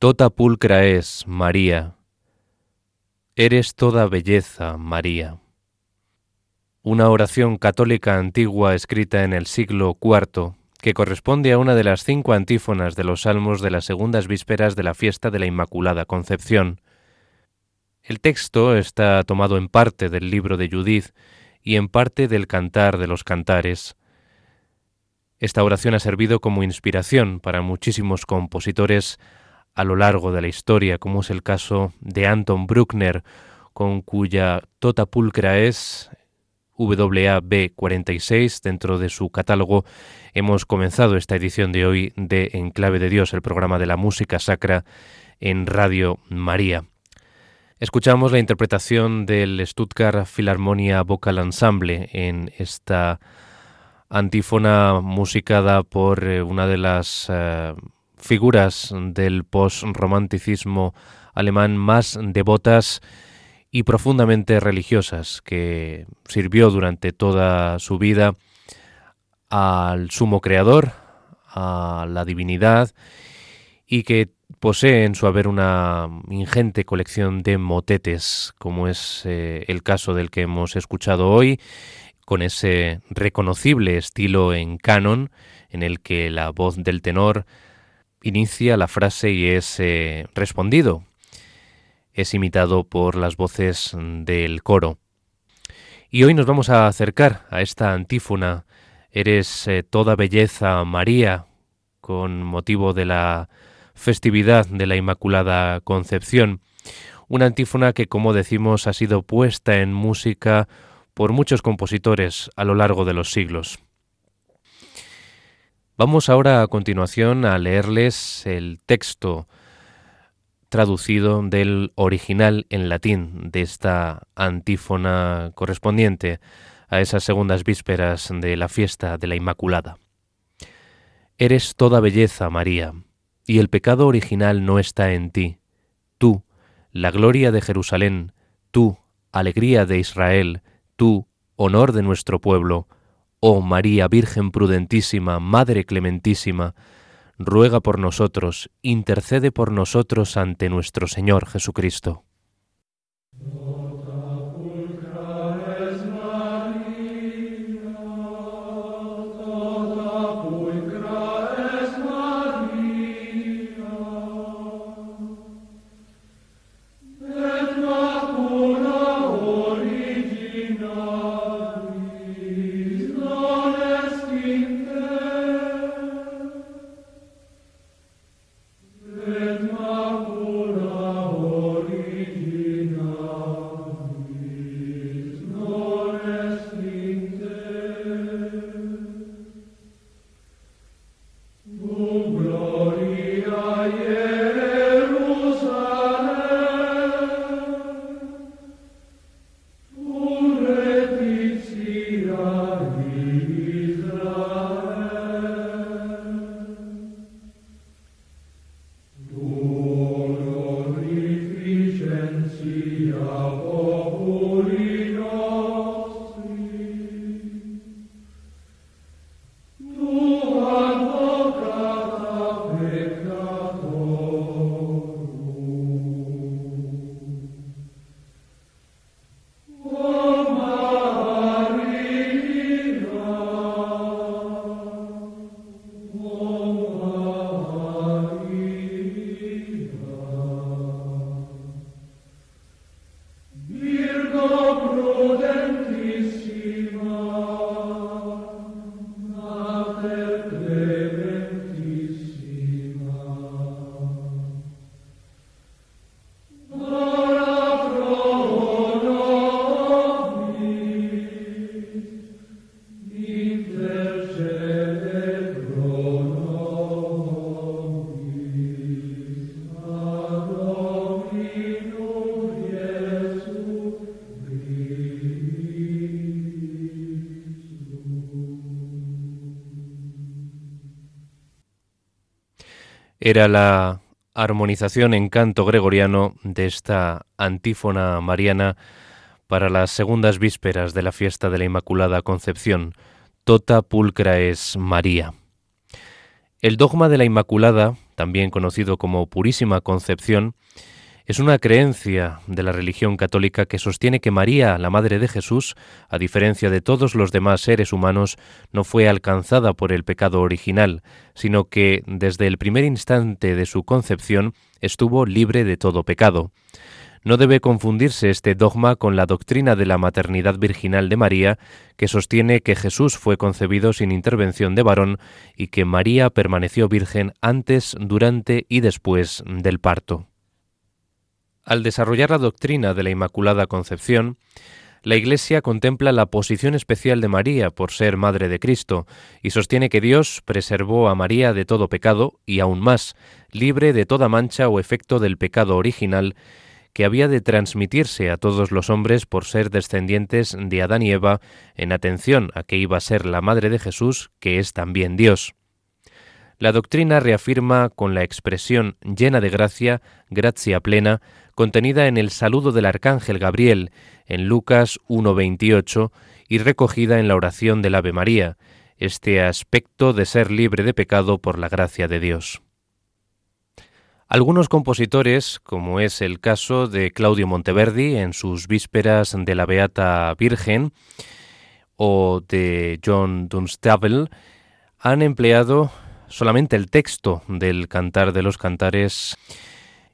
Tota pulcra es, María. Eres toda belleza, María. Una oración católica antigua escrita en el siglo IV que corresponde a una de las cinco antífonas de los salmos de las segundas vísperas de la fiesta de la Inmaculada Concepción. El texto está tomado en parte del libro de Judith y en parte del Cantar de los Cantares. Esta oración ha servido como inspiración para muchísimos compositores a lo largo de la historia, como es el caso de Anton Bruckner, con cuya Tota Pulcra es WAB 46 dentro de su catálogo. Hemos comenzado esta edición de hoy de Enclave de Dios, el programa de la música sacra en Radio María. Escuchamos la interpretación del Stuttgart Philharmonia Vocal Ensemble en esta antífona musicada por eh, una de las eh, figuras del post-romanticismo alemán más devotas y profundamente religiosas, que sirvió durante toda su vida al sumo creador, a la divinidad, y que posee en su haber una ingente colección de motetes, como es eh, el caso del que hemos escuchado hoy, con ese reconocible estilo en canon, en el que la voz del tenor inicia la frase y es eh, respondido. Es imitado por las voces del coro. Y hoy nos vamos a acercar a esta antífona, Eres eh, toda belleza María, con motivo de la festividad de la Inmaculada Concepción. Una antífona que, como decimos, ha sido puesta en música por muchos compositores a lo largo de los siglos. Vamos ahora a continuación a leerles el texto traducido del original en latín de esta antífona correspondiente a esas segundas vísperas de la fiesta de la Inmaculada. Eres toda belleza, María, y el pecado original no está en ti. Tú, la gloria de Jerusalén, tú, alegría de Israel, tú, honor de nuestro pueblo, Oh María Virgen prudentísima, Madre clementísima, ruega por nosotros, intercede por nosotros ante nuestro Señor Jesucristo. Era la armonización en canto gregoriano de esta antífona mariana para las segundas vísperas de la fiesta de la Inmaculada Concepción. Tota pulcra es María. El dogma de la Inmaculada, también conocido como Purísima Concepción, es una creencia de la religión católica que sostiene que María, la Madre de Jesús, a diferencia de todos los demás seres humanos, no fue alcanzada por el pecado original, sino que desde el primer instante de su concepción estuvo libre de todo pecado. No debe confundirse este dogma con la doctrina de la maternidad virginal de María, que sostiene que Jesús fue concebido sin intervención de varón y que María permaneció virgen antes, durante y después del parto. Al desarrollar la doctrina de la Inmaculada Concepción, la Iglesia contempla la posición especial de María por ser Madre de Cristo y sostiene que Dios preservó a María de todo pecado y aún más, libre de toda mancha o efecto del pecado original que había de transmitirse a todos los hombres por ser descendientes de Adán y Eva, en atención a que iba a ser la Madre de Jesús, que es también Dios. La doctrina reafirma con la expresión llena de gracia, gracia plena, contenida en el saludo del arcángel Gabriel en Lucas 1.28 y recogida en la oración del Ave María, este aspecto de ser libre de pecado por la gracia de Dios. Algunos compositores, como es el caso de Claudio Monteverdi en sus Vísperas de la Beata Virgen, o de John Dunstable, han empleado solamente el texto del Cantar de los Cantares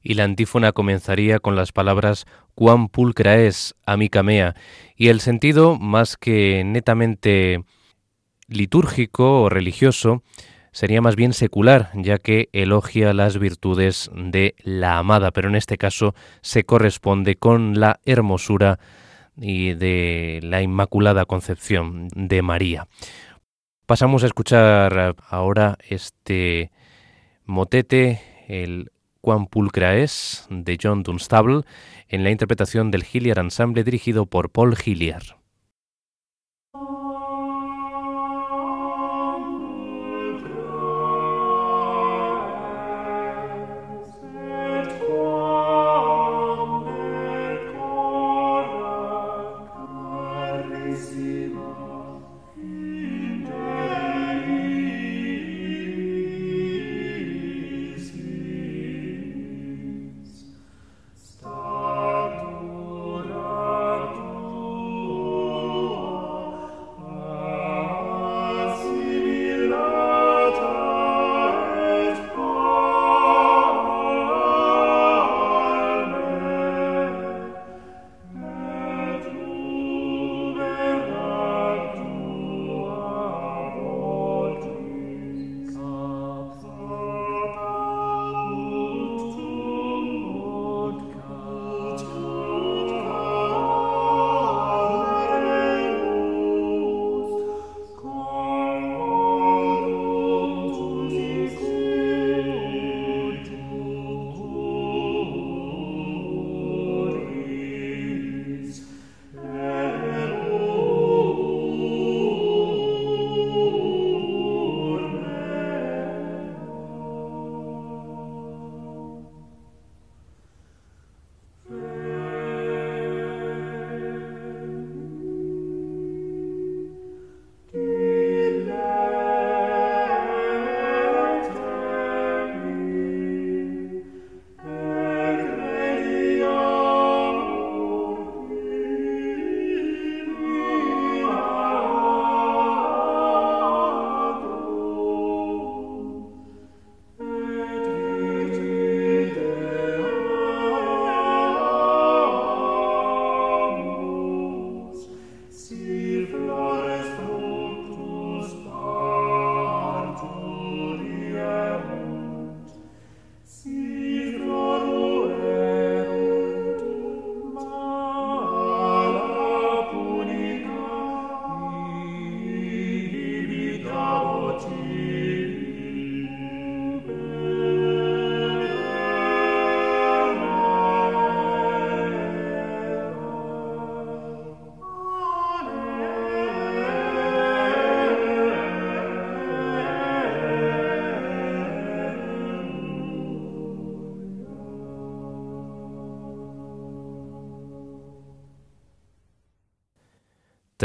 y la antífona comenzaría con las palabras cuán pulcra es, amica mea, y el sentido, más que netamente litúrgico o religioso, sería más bien secular, ya que elogia las virtudes de la amada, pero en este caso se corresponde con la hermosura y de la Inmaculada Concepción de María. Pasamos a escuchar ahora este motete, el Cuán pulcra es, de John Dunstable, en la interpretación del Hilliard Ensemble dirigido por Paul Hilliard.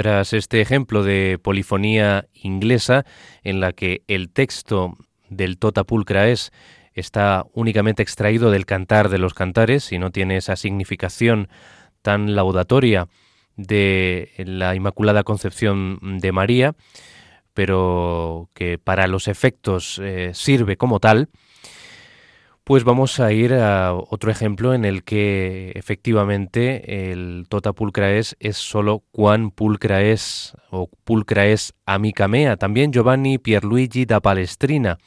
Tras este ejemplo de polifonía inglesa, en la que el texto del Tota Pulcra es está únicamente extraído del cantar de los cantares y no tiene esa significación tan laudatoria de la Inmaculada Concepción de María, pero que para los efectos eh, sirve como tal, Pues vamos a ir a otro ejemplo en el que efectivamente el tota pulcra es solo quan pulcra es o pulcra es amica mea. También Giovanni Pierluigi da Palestrina,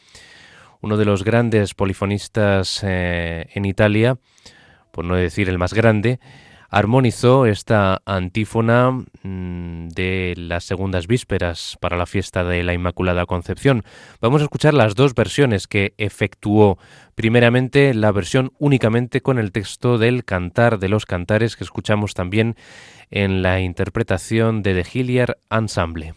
uno de los grandes polifonistas eh, en Italia, por no decir el más grande, armonizó esta antífona mm, de las segundas vísperas para la fiesta de la Inmaculada Concepción. Vamos a escuchar las dos versiones que efectuó. Primeramente, la versión únicamente con el texto del Cantar de los Cantares que escuchamos también en la interpretación de The Hilliard Ensemble.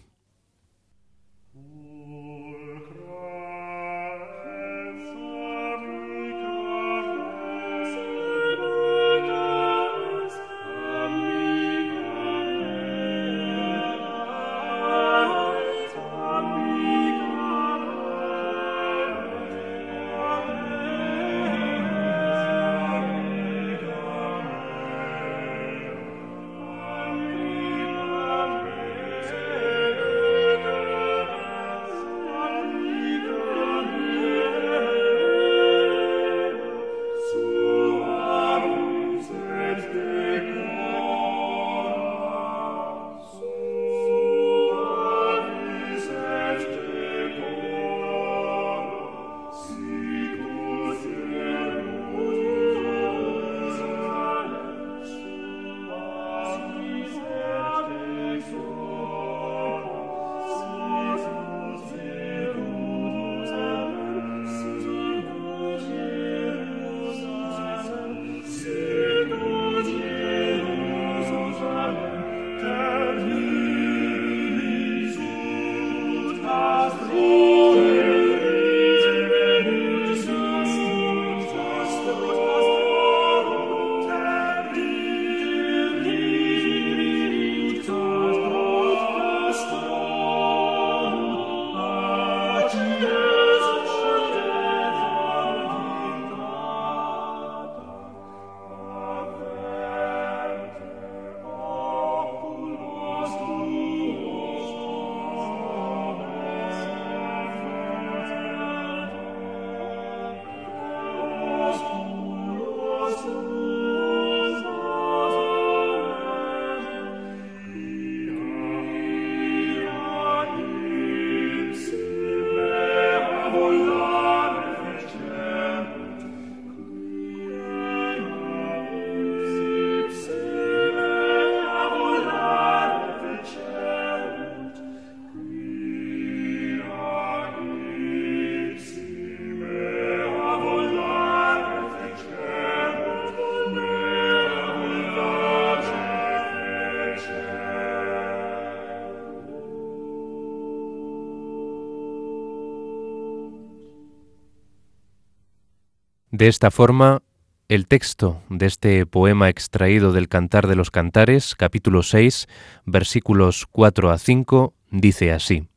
De esta forma, el texto de este poema extraído del Cantar de los Cantares, capítulo 6, versículos 4 a 5, dice así.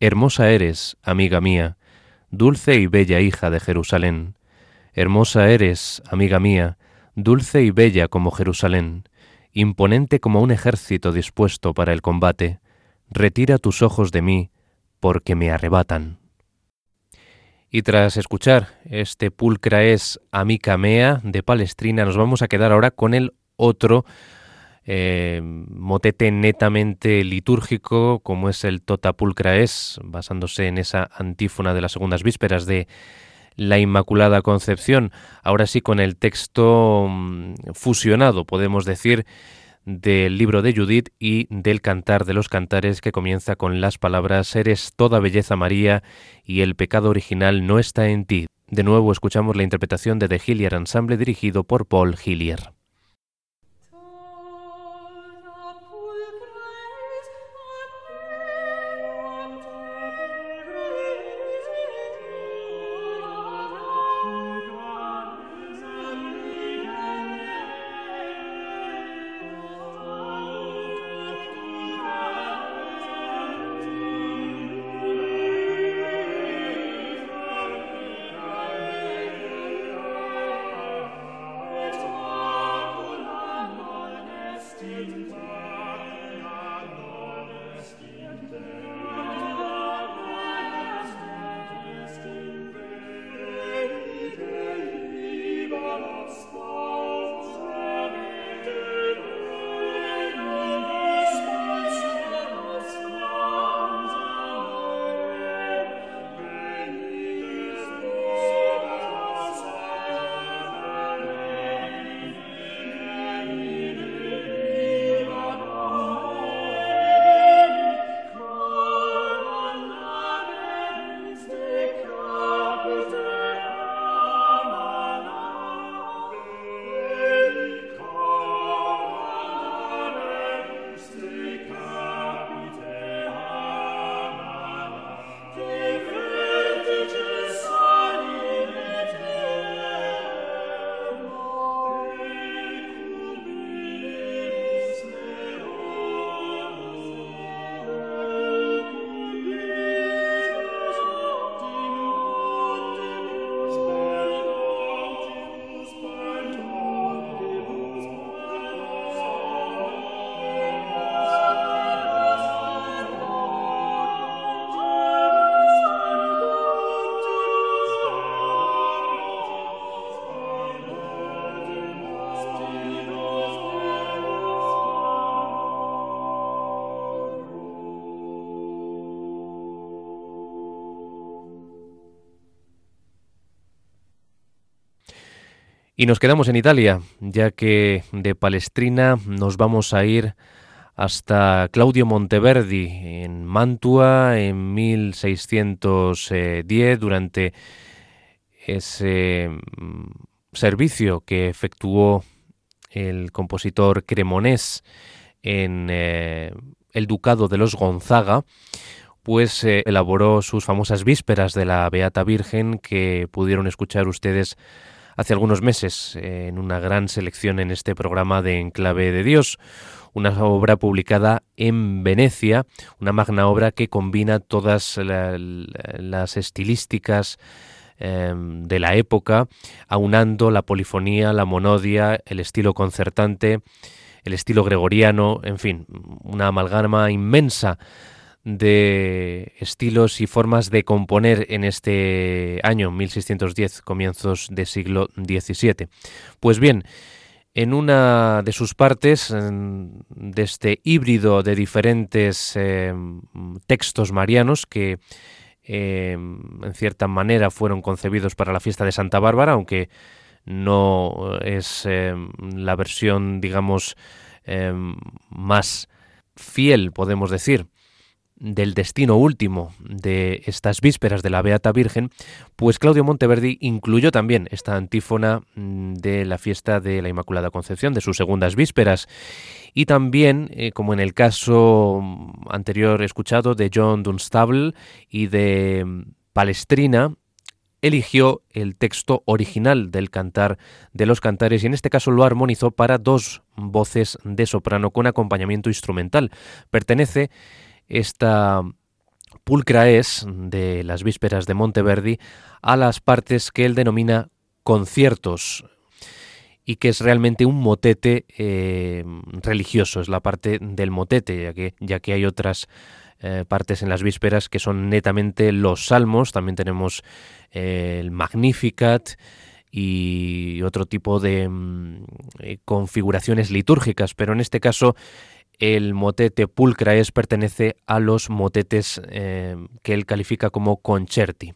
Hermosa eres, amiga mía, dulce y bella hija de Jerusalén. Hermosa eres, amiga mía, dulce y bella como Jerusalén, imponente como un ejército dispuesto para el combate. Retira tus ojos de mí, porque me arrebatan. Y tras escuchar este pulcra es Amica Mea de Palestrina, nos vamos a quedar ahora con el otro eh, motete netamente litúrgico, como es el Tota Pulcra es, basándose en esa antífona de las segundas vísperas de la Inmaculada Concepción. Ahora sí, con el texto mm, fusionado, podemos decir, del libro de Judith y del Cantar de los Cantares que comienza con las palabras Eres toda belleza María y el pecado original no está en ti. De nuevo escuchamos la interpretación de The Hillier Ensemble dirigido por Paul Hillier. Y nos quedamos en Italia, ya que de Palestrina nos vamos a ir hasta Claudio Monteverdi en Mantua en 1610 durante ese mm, servicio que efectuó el compositor cremonés en eh, el ducado de los Gonzaga, pues eh, elaboró sus famosas vísperas de la Beata Virgen que pudieron escuchar ustedes hace algunos meses en una gran selección en este programa de Enclave de Dios, una obra publicada en Venecia, una magna obra que combina todas las estilísticas em, de la época, aunando la polifonía, la monodia, el estilo concertante, el estilo gregoriano, en fin, una amalgama inmensa de estilos y formas de componer en este año 1610, comienzos del siglo XVII. Pues bien, en una de sus partes, de este híbrido de diferentes eh, textos marianos que eh, en cierta manera fueron concebidos para la fiesta de Santa Bárbara, aunque no es eh, la versión, digamos, más fiel, podemos decir, del destino último de estas vísperas de la Beata Virgen, pues Claudio Monteverdi incluyó también esta antífona mm, de la fiesta de la Inmaculada Concepción, de sus segundas vísperas, y también, eh, como en el caso mm, anterior escuchado de John Dunstable y de mm, Palestrina, eligió el texto original del cantar de los cantares y en este caso lo armonizó para dos voces de soprano con acompañamiento instrumental. Pertenece esta pulcra es de las vísperas de Monteverdi a las partes que él denomina conciertos y que es realmente un motete eh, religioso, es la parte del motete, ya que, ya que hay otras eh, partes en las vísperas que son netamente los salmos, también tenemos eh, el Magnificat y otro tipo de mm, configuraciones litúrgicas, pero en este caso el motete pulcraes pertenece a los motetes eh, que él califica como concerti.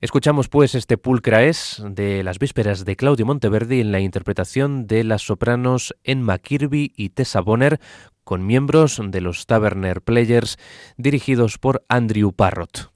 Escuchamos pues este pulcraes de las vísperas de Claudio Monteverdi en la interpretación de las sopranos Emma Kirby y Tessa Bonner con miembros de los Taverner Players dirigidos por Andrew Parrott.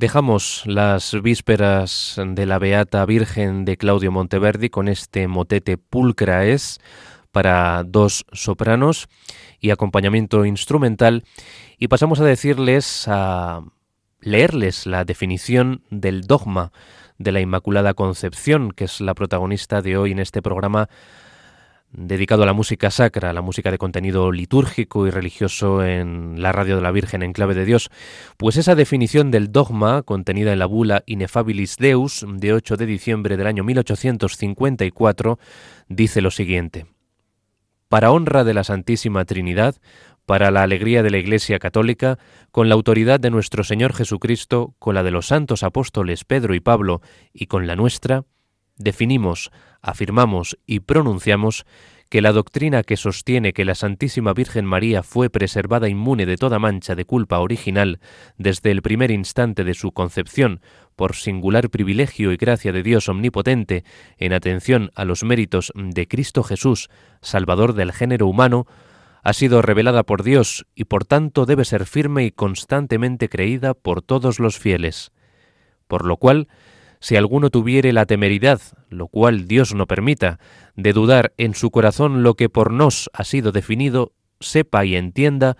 Dejamos las vísperas de la Beata Virgen de Claudio Monteverdi con este motete Pulcra es para dos sopranos y acompañamiento instrumental. Y pasamos a decirles a leerles la definición del dogma de la Inmaculada Concepción, que es la protagonista de hoy en este programa dedicado a la música sacra, la música de contenido litúrgico y religioso en la radio de la Virgen en clave de Dios, pues esa definición del dogma contenida en la bula Ineffabilis Deus de 8 de diciembre del año 1854 dice lo siguiente: Para honra de la Santísima Trinidad, para la alegría de la Iglesia Católica, con la autoridad de nuestro Señor Jesucristo, con la de los santos apóstoles Pedro y Pablo y con la nuestra, definimos, afirmamos y pronunciamos que la doctrina que sostiene que la Santísima Virgen María fue preservada inmune de toda mancha de culpa original desde el primer instante de su concepción por singular privilegio y gracia de Dios omnipotente en atención a los méritos de Cristo Jesús, Salvador del género humano, ha sido revelada por Dios y por tanto debe ser firme y constantemente creída por todos los fieles. Por lo cual, si alguno tuviere la temeridad, lo cual Dios no permita, de dudar en su corazón lo que por nos ha sido definido, sepa y entienda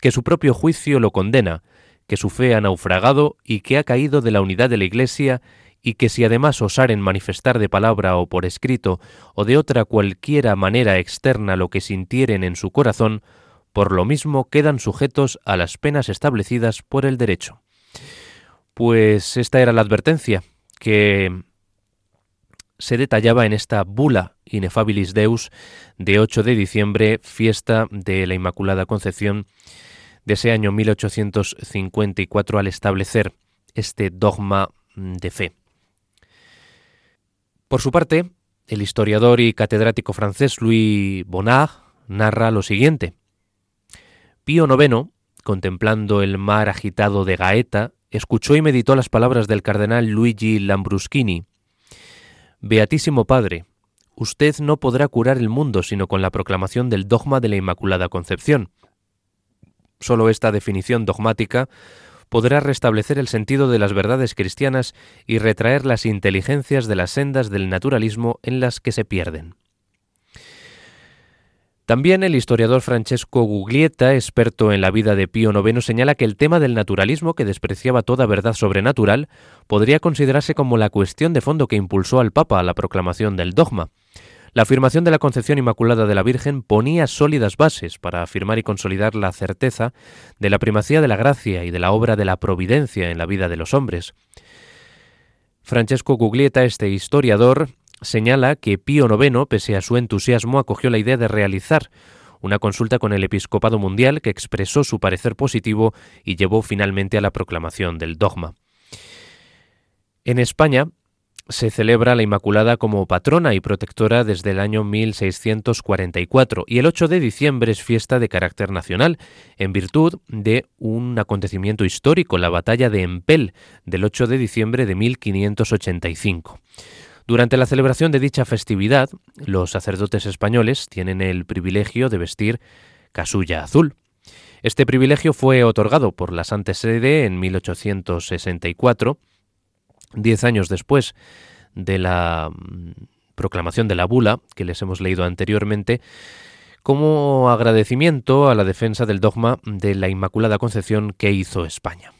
que su propio juicio lo condena, que su fe ha naufragado y que ha caído de la unidad de la Iglesia y que si además osaren manifestar de palabra o por escrito o de otra cualquiera manera externa lo que sintieren en su corazón, por lo mismo quedan sujetos a las penas establecidas por el derecho. Pues esta era la advertencia que se detallaba en esta bula Ineffabilis Deus de 8 de diciembre, fiesta de la Inmaculada Concepción de ese año 1854 al establecer este dogma de fe. Por su parte, el historiador y catedrático francés Louis Bonnard narra lo siguiente. Pío IX, contemplando el mar agitado de Gaeta, escuchó y meditó las palabras del cardenal Luigi Lambruschini. Beatísimo Padre, usted no podrá curar el mundo sino con la proclamación del dogma de la Inmaculada Concepción. Solo esta definición dogmática podrá restablecer el sentido de las verdades cristianas y retraer las inteligencias de las sendas del naturalismo en las que se pierden. También el historiador Francesco Guglietta, experto en la vida de Pío IX, señala que el tema del naturalismo, que despreciaba toda verdad sobrenatural, podría considerarse como la cuestión de fondo que impulsó al Papa a la proclamación del dogma. La afirmación de la concepción inmaculada de la Virgen ponía sólidas bases para afirmar y consolidar la certeza de la primacía de la gracia y de la obra de la providencia en la vida de los hombres. Francesco Guglietta, este historiador, señala que Pío IX, pese a su entusiasmo, acogió la idea de realizar una consulta con el Episcopado Mundial que expresó su parecer positivo y llevó finalmente a la proclamación del dogma. En España se celebra la Inmaculada como patrona y protectora desde el año 1644 y el 8 de diciembre es fiesta de carácter nacional en virtud de un acontecimiento histórico, la batalla de Empel del 8 de diciembre de 1585. Durante la celebración de dicha festividad, los sacerdotes españoles tienen el privilegio de vestir casulla azul. Este privilegio fue otorgado por la Santa Sede en 1864, diez años después de la mm, proclamación de la bula que les hemos leído anteriormente, como agradecimiento a la defensa del dogma de la Inmaculada Concepción que hizo España.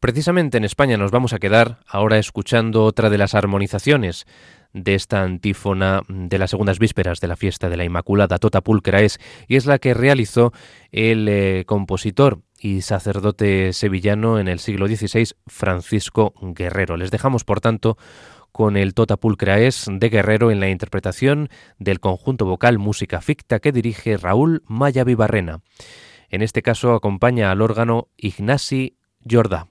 Precisamente en España nos vamos a quedar ahora escuchando otra de las armonizaciones de esta antífona de las segundas vísperas de la fiesta de la Inmaculada Tota Pulcra es, y es la que realizó el eh, compositor y sacerdote sevillano en el siglo XVI, Francisco Guerrero. Les dejamos, por tanto, con el Tota Pulcra es de Guerrero en la interpretación del conjunto vocal Música Ficta que dirige Raúl Maya Vivarrena. En este caso acompaña al órgano Ignasi Jordá.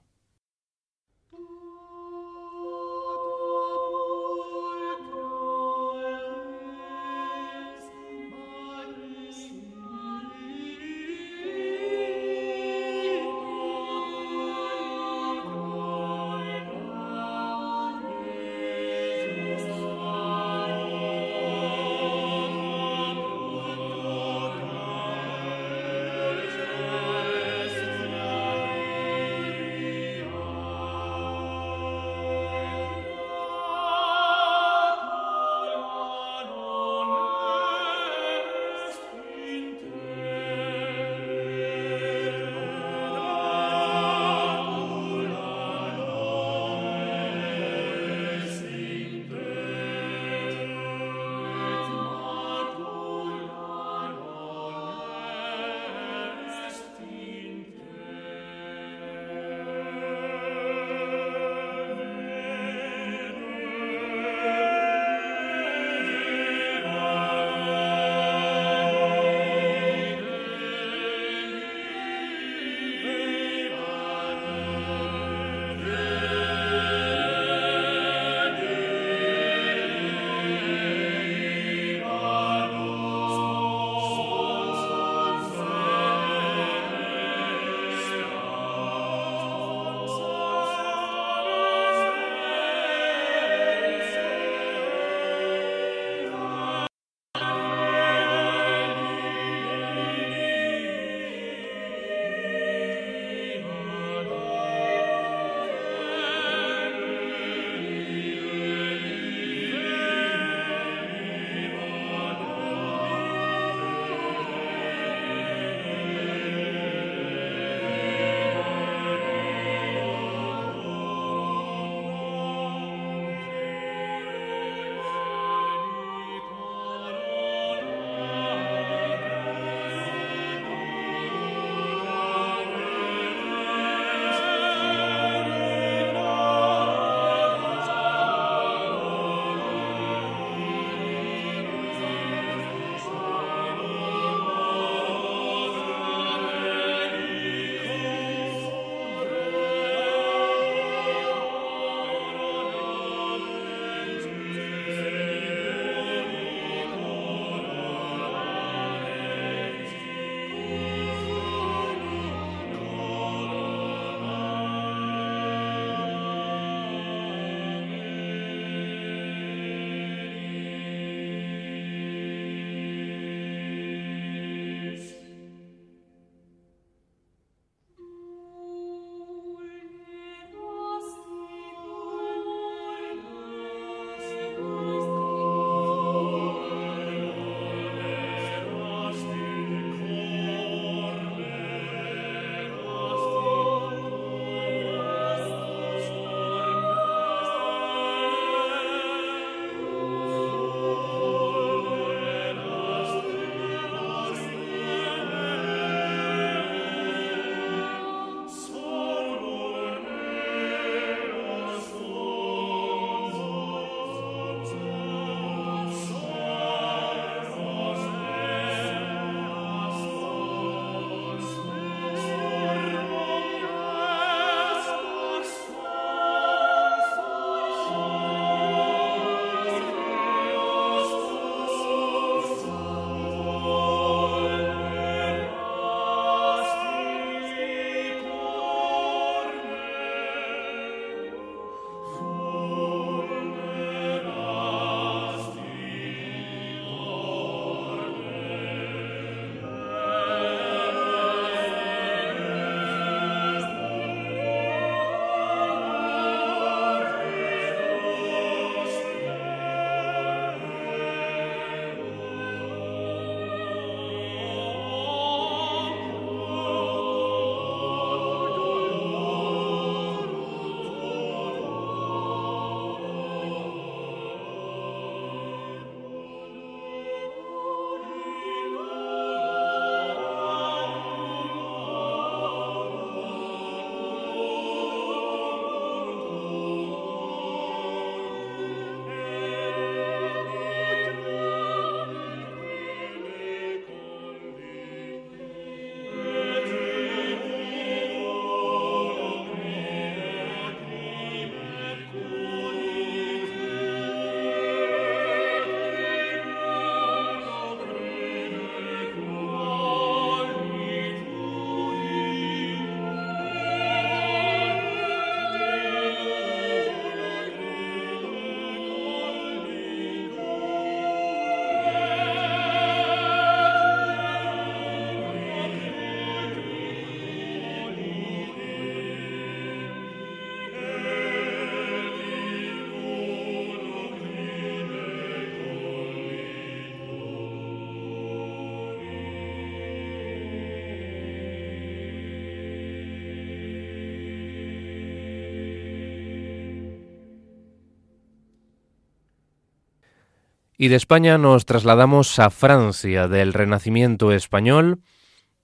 Y de España nos trasladamos a Francia, del Renacimiento español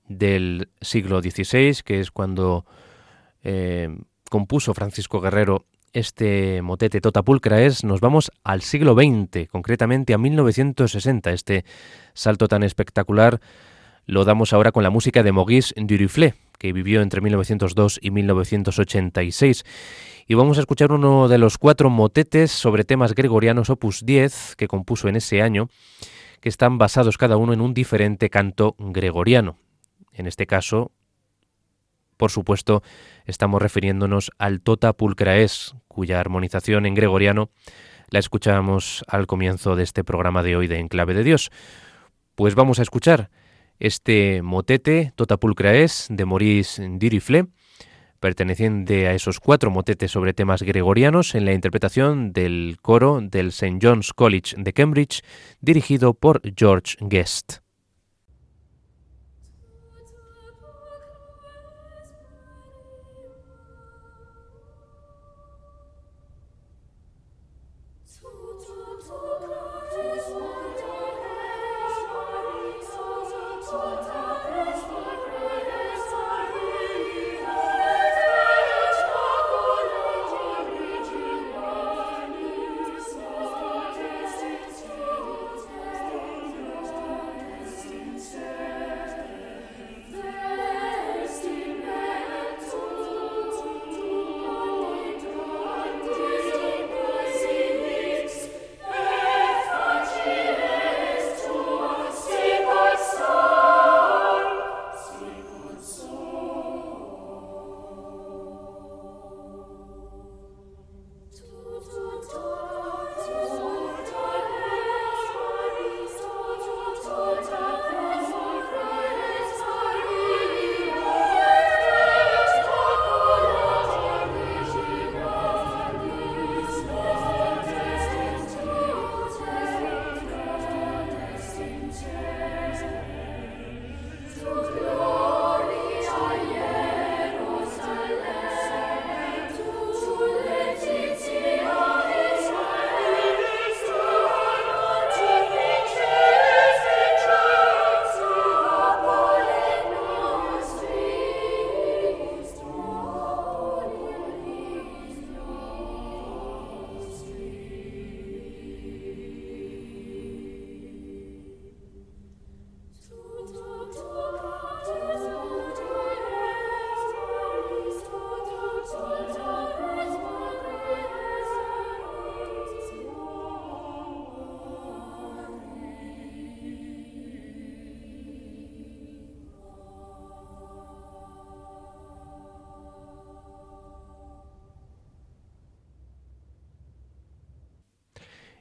del siglo XVI, que es cuando eh, compuso Francisco Guerrero este motete Tota Pulcra es, nos vamos al siglo XX, concretamente a 1960. Este salto tan espectacular lo damos ahora con la música de Maurice Duruflé, que vivió entre 1902 y 1986 y vamos a escuchar uno de los cuatro motetes sobre temas gregorianos opus 10 que compuso en ese año, que están basados cada uno en un diferente canto gregoriano. En este caso, por supuesto, estamos refiriéndonos al Tota Pulcraes, cuya armonización en gregoriano la escuchamos al comienzo de este programa de hoy de Enclave de Dios. Pues vamos a escuchar este motete Tota Pulcraes de Maurice Dirifle, perteneciente a esos cuatro motetes sobre temas gregorianos en la interpretación del coro del St. John's College de Cambridge, dirigido por George Guest.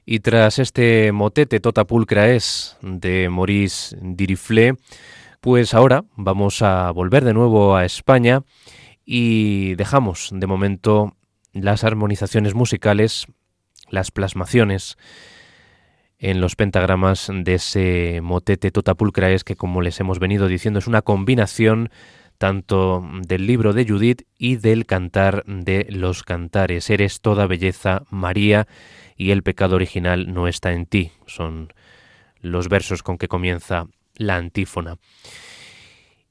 Y tras este motete Tota Pulcra es de Maurice Diriflé, pues ahora vamos a volver de nuevo a España y dejamos de momento las armonizaciones musicales, las plasmaciones en los pentagramas de ese motete Tota Pulcra es que como les hemos venido diciendo es una combinación tanto del libro de Judith y del cantar de los cantares. Eres toda belleza, María, y el pecado original no está en ti. Son los versos con que comienza la antífona.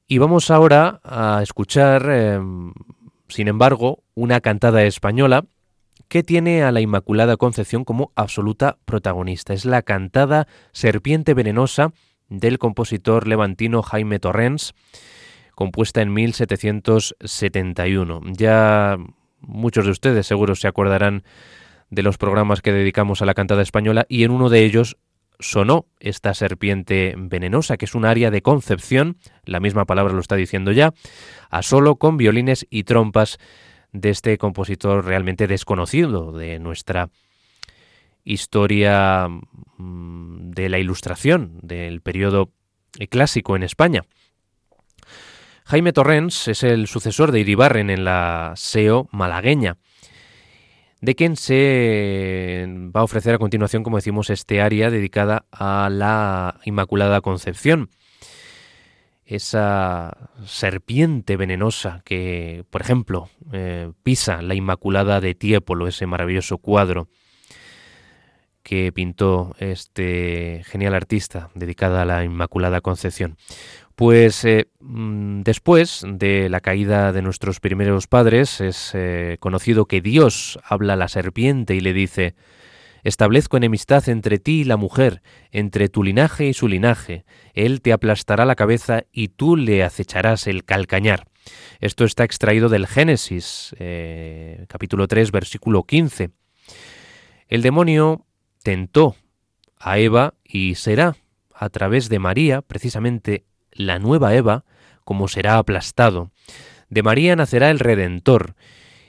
Y vamos ahora a escuchar, em, sin embargo, una cantada española que tiene a la Inmaculada Concepción como absoluta protagonista. Es la cantada Serpiente Venenosa del compositor levantino Jaime Torrens, compuesta en 1771. Ya muchos de ustedes seguro se acordarán de los programas que dedicamos a la cantada española y en uno de ellos sonó esta serpiente venenosa, que es un área de concepción, la misma palabra lo está diciendo ya, a solo con violines y trompas de este compositor realmente desconocido de nuestra historia mm, de la ilustración del periodo clásico en España. Jaime Torrens es el sucesor de Iribarren en la SEO malagueña de quien se va a ofrecer a continuación, como decimos, este área dedicada a la Inmaculada Concepción. Esa serpiente venenosa que, por ejemplo, eh, pisa la Inmaculada de Tiepolo, ese maravilloso cuadro que pintó este genial artista dedicada a la Inmaculada Concepción. Pues eh, mm, después de la caída de nuestros primeros padres es eh, conocido que Dios habla a la serpiente y le dice, Establezco enemistad entre ti y la mujer, entre tu linaje y su linaje. Él te aplastará la cabeza y tú le acecharás el calcañar. Esto está extraído del Génesis, eh, capítulo 3, versículo 15. El demonio tentó a Eva y será a través de María, precisamente la nueva Eva, como será aplastado. De María nacerá el Redentor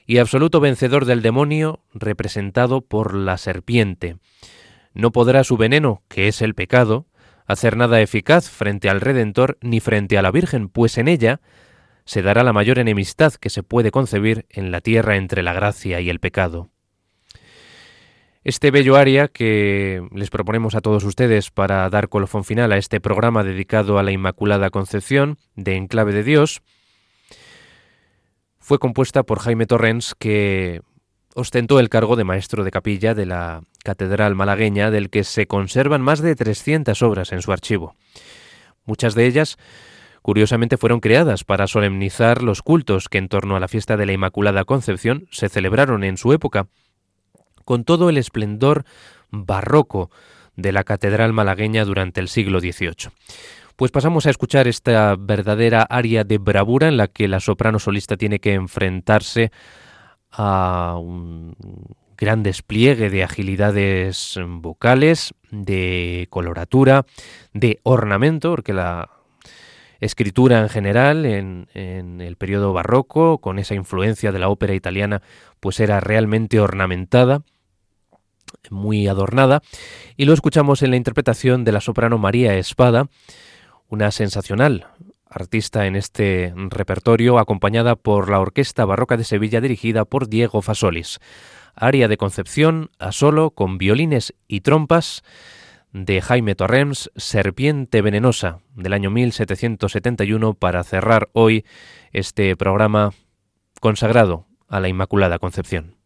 y absoluto vencedor del demonio representado por la serpiente. No podrá su veneno, que es el pecado, hacer nada eficaz frente al Redentor ni frente a la Virgen, pues en ella se dará la mayor enemistad que se puede concebir en la tierra entre la gracia y el pecado. Este bello aria que les proponemos a todos ustedes para dar colofón final a este programa dedicado a la Inmaculada Concepción de Enclave de Dios, fue compuesta por Jaime Torrens, que ostentó el cargo de maestro de capilla de la Catedral malagueña, del que se conservan más de 300 obras en su archivo. Muchas de ellas, curiosamente, fueron creadas para solemnizar los cultos que en torno a la fiesta de la Inmaculada Concepción se celebraron en su época con todo el esplendor barroco de la catedral malagueña durante el siglo XVIII. Pues pasamos a escuchar esta verdadera área de bravura en la que la soprano solista tiene que enfrentarse a un gran despliegue de agilidades vocales, de coloratura, de ornamento, porque la escritura en general en, en, el periodo barroco, con esa influencia de la ópera italiana, pues era realmente ornamentada muy adornada, y lo escuchamos en la interpretación de la soprano María Espada, una sensacional artista en este repertorio, acompañada por la Orquesta Barroca de Sevilla dirigida por Diego Fasolis. Aria de Concepción a solo con violines y trompas de Jaime Torrens, Serpiente Venenosa, del año 1771, para cerrar hoy este programa consagrado a la Inmaculada Concepción.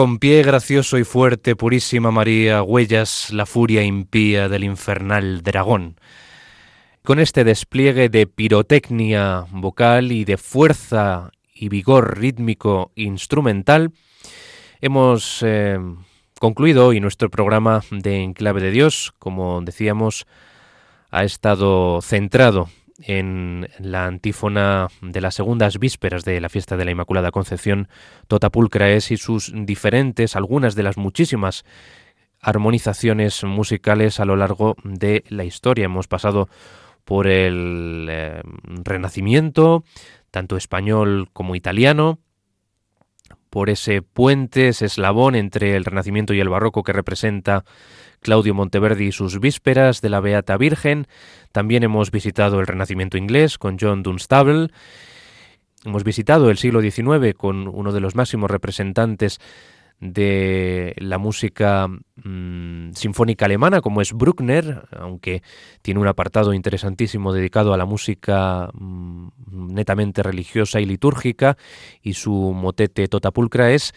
Con pie gracioso y fuerte, purísima María, huellas la furia impía del infernal dragón. Con este despliegue de pirotecnia vocal y de fuerza y vigor rítmico instrumental, hemos eh, concluido hoy nuestro programa de Enclave de Dios. Como decíamos, ha estado centrado en la antífona de las segundas vísperas de la fiesta de la Inmaculada Concepción, Tota Pulcra es y sus diferentes, algunas de las muchísimas armonizaciones musicales a lo largo de la historia. Hemos pasado por el eh, Renacimiento, tanto español como italiano, por ese puente, ese eslabón entre el Renacimiento y el Barroco que representa Claudio Monteverdi y sus vísperas de la Beata Virgen. También hemos visitado el Renacimiento inglés con John Dunstable. Hemos visitado el siglo XIX con uno de los máximos representantes de la música mm, sinfónica alemana, como es Bruckner, aunque tiene un apartado interesantísimo dedicado a la música mm, netamente religiosa y litúrgica, y su motete Tota Pulcra es.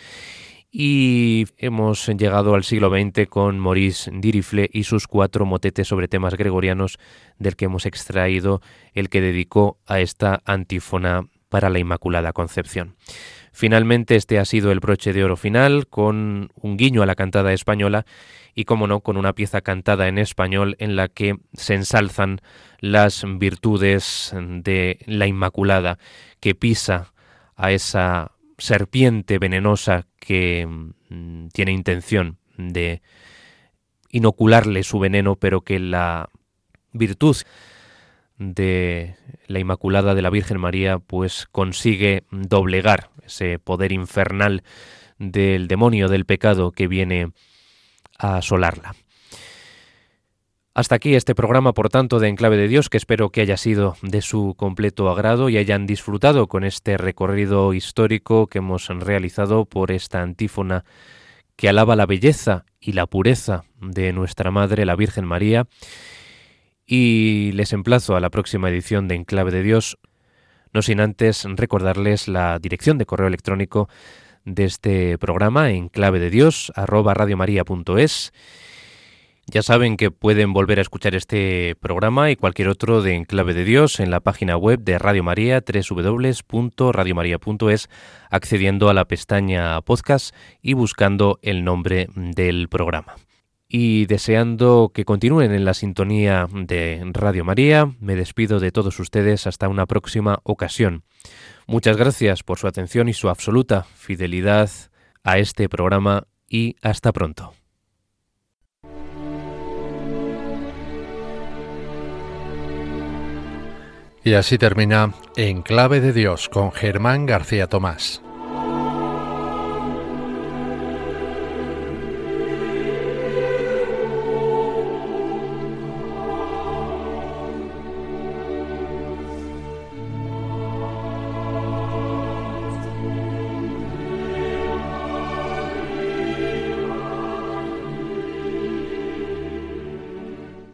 Y hemos llegado al siglo XX con Maurice Dirifle y sus cuatro motetes sobre temas gregorianos, del que hemos extraído el que dedicó a esta antífona para la Inmaculada Concepción. Finalmente, este ha sido el broche de oro final, con un guiño a la cantada española y, como no, con una pieza cantada en español en la que se ensalzan las virtudes de la Inmaculada, que pisa a esa serpiente venenosa que mm, tiene intención de inocularle su veneno, pero que la virtud de la Inmaculada de la Virgen María pues consigue doblegar ese poder infernal del demonio del pecado que viene a asolarla. Hasta aquí este programa, por tanto, de Enclave de Dios, que espero que haya sido de su completo agrado y hayan disfrutado con este recorrido histórico que hemos realizado por esta antífona que alaba la belleza y la pureza de nuestra Madre, la Virgen María. Y les emplazo a la próxima edición de Enclave de Dios, no sin antes recordarles la dirección de correo electrónico de este programa en de Dios, arroba. Ya saben que pueden volver a escuchar este programa y cualquier otro de Enclave de Dios en la página web de Radio María, www.radiomaria.es, accediendo a la pestaña podcast y buscando el nombre del programa. Y deseando que continúen en la sintonía de Radio María, me despido de todos ustedes hasta una próxima ocasión. Muchas gracias por su atención y su absoluta fidelidad a este programa y hasta pronto. Y así termina En Clave de Dios con Germán García Tomás.